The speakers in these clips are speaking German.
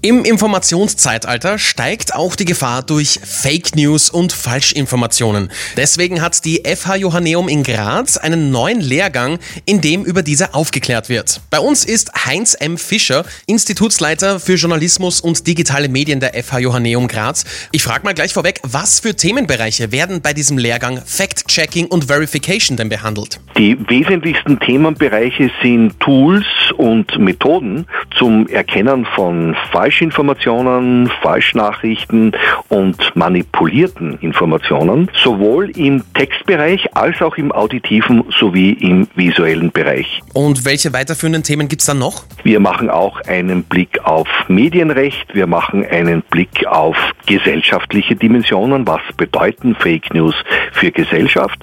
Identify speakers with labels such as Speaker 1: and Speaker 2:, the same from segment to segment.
Speaker 1: Im Informationszeitalter steigt auch die Gefahr durch Fake News und Falschinformationen. Deswegen hat die FH Johanneum in Graz einen neuen Lehrgang, in dem über diese aufgeklärt wird. Bei uns ist Heinz M. Fischer, Institutsleiter für Journalismus und digitale Medien der FH Johanneum Graz. Ich frage mal gleich vorweg, was für Themenbereiche werden bei diesem Lehrgang Fact-Checking und Verification denn behandelt?
Speaker 2: Die wesentlichsten Themenbereiche sind Tools und Methoden zum Erkennen von Falsch Falschinformationen, Falschnachrichten und manipulierten Informationen, sowohl im Textbereich als auch im auditiven sowie im visuellen Bereich.
Speaker 1: Und welche weiterführenden Themen gibt es dann noch?
Speaker 2: Wir machen auch einen Blick auf Medienrecht, wir machen einen Blick auf gesellschaftliche Dimensionen, was bedeuten Fake News für Gesellschaft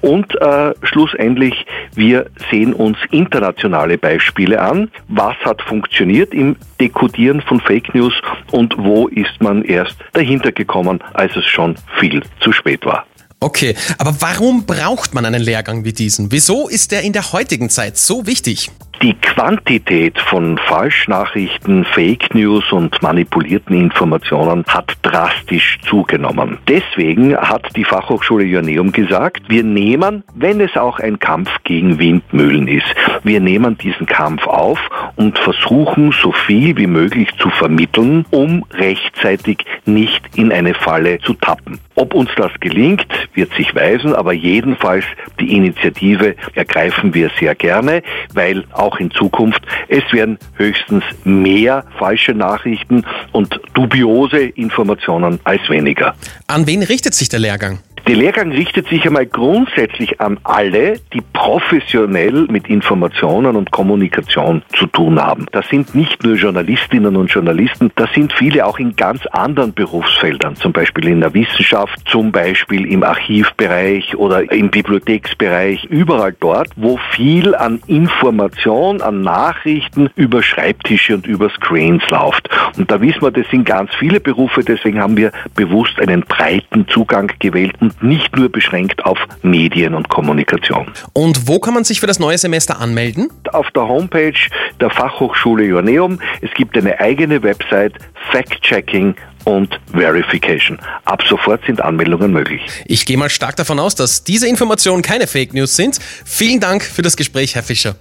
Speaker 2: und äh, schlussendlich, wir sehen uns internationale Beispiele an, was hat funktioniert im Dekodieren von Fake News und wo ist man erst dahinter gekommen, als es schon viel zu spät war.
Speaker 1: Okay, aber warum braucht man einen Lehrgang wie diesen? Wieso ist der in der heutigen Zeit so wichtig?
Speaker 2: Die Quantität von Falschnachrichten, Fake News und manipulierten Informationen hat drastisch zugenommen. Deswegen hat die Fachhochschule Joanneum gesagt, wir nehmen, wenn es auch ein Kampf gegen Windmühlen ist, wir nehmen diesen Kampf auf und versuchen so viel wie möglich zu vermitteln, um rechtzeitig nicht in eine Falle zu tappen. Ob uns das gelingt, wird sich weisen, aber jedenfalls die Initiative ergreifen wir sehr gerne, weil auch in Zukunft es werden höchstens mehr falsche Nachrichten und dubiose Informationen als weniger.
Speaker 1: An wen richtet sich der Lehrgang?
Speaker 2: Der Lehrgang richtet sich einmal grundsätzlich an alle, die professionell mit Informationen und Kommunikation zu tun haben. Das sind nicht nur Journalistinnen und Journalisten, das sind viele auch in ganz anderen Berufsfeldern, zum Beispiel in der Wissenschaft, zum Beispiel im Archivbereich oder im Bibliotheksbereich, überall dort, wo viel an Information, an Nachrichten über Schreibtische und über Screens läuft. Und da wissen wir, das sind ganz viele Berufe, deswegen haben wir bewusst einen breiten Zugang gewählt und nicht nur beschränkt auf Medien und Kommunikation.
Speaker 1: Und wo kann man sich für das neue Semester anmelden?
Speaker 2: Auf der Homepage der Fachhochschule Joanneum. Es gibt eine eigene Website Fact-Checking und Verification. Ab sofort sind Anmeldungen möglich.
Speaker 1: Ich gehe mal stark davon aus, dass diese Informationen keine Fake News sind. Vielen Dank für das Gespräch, Herr Fischer.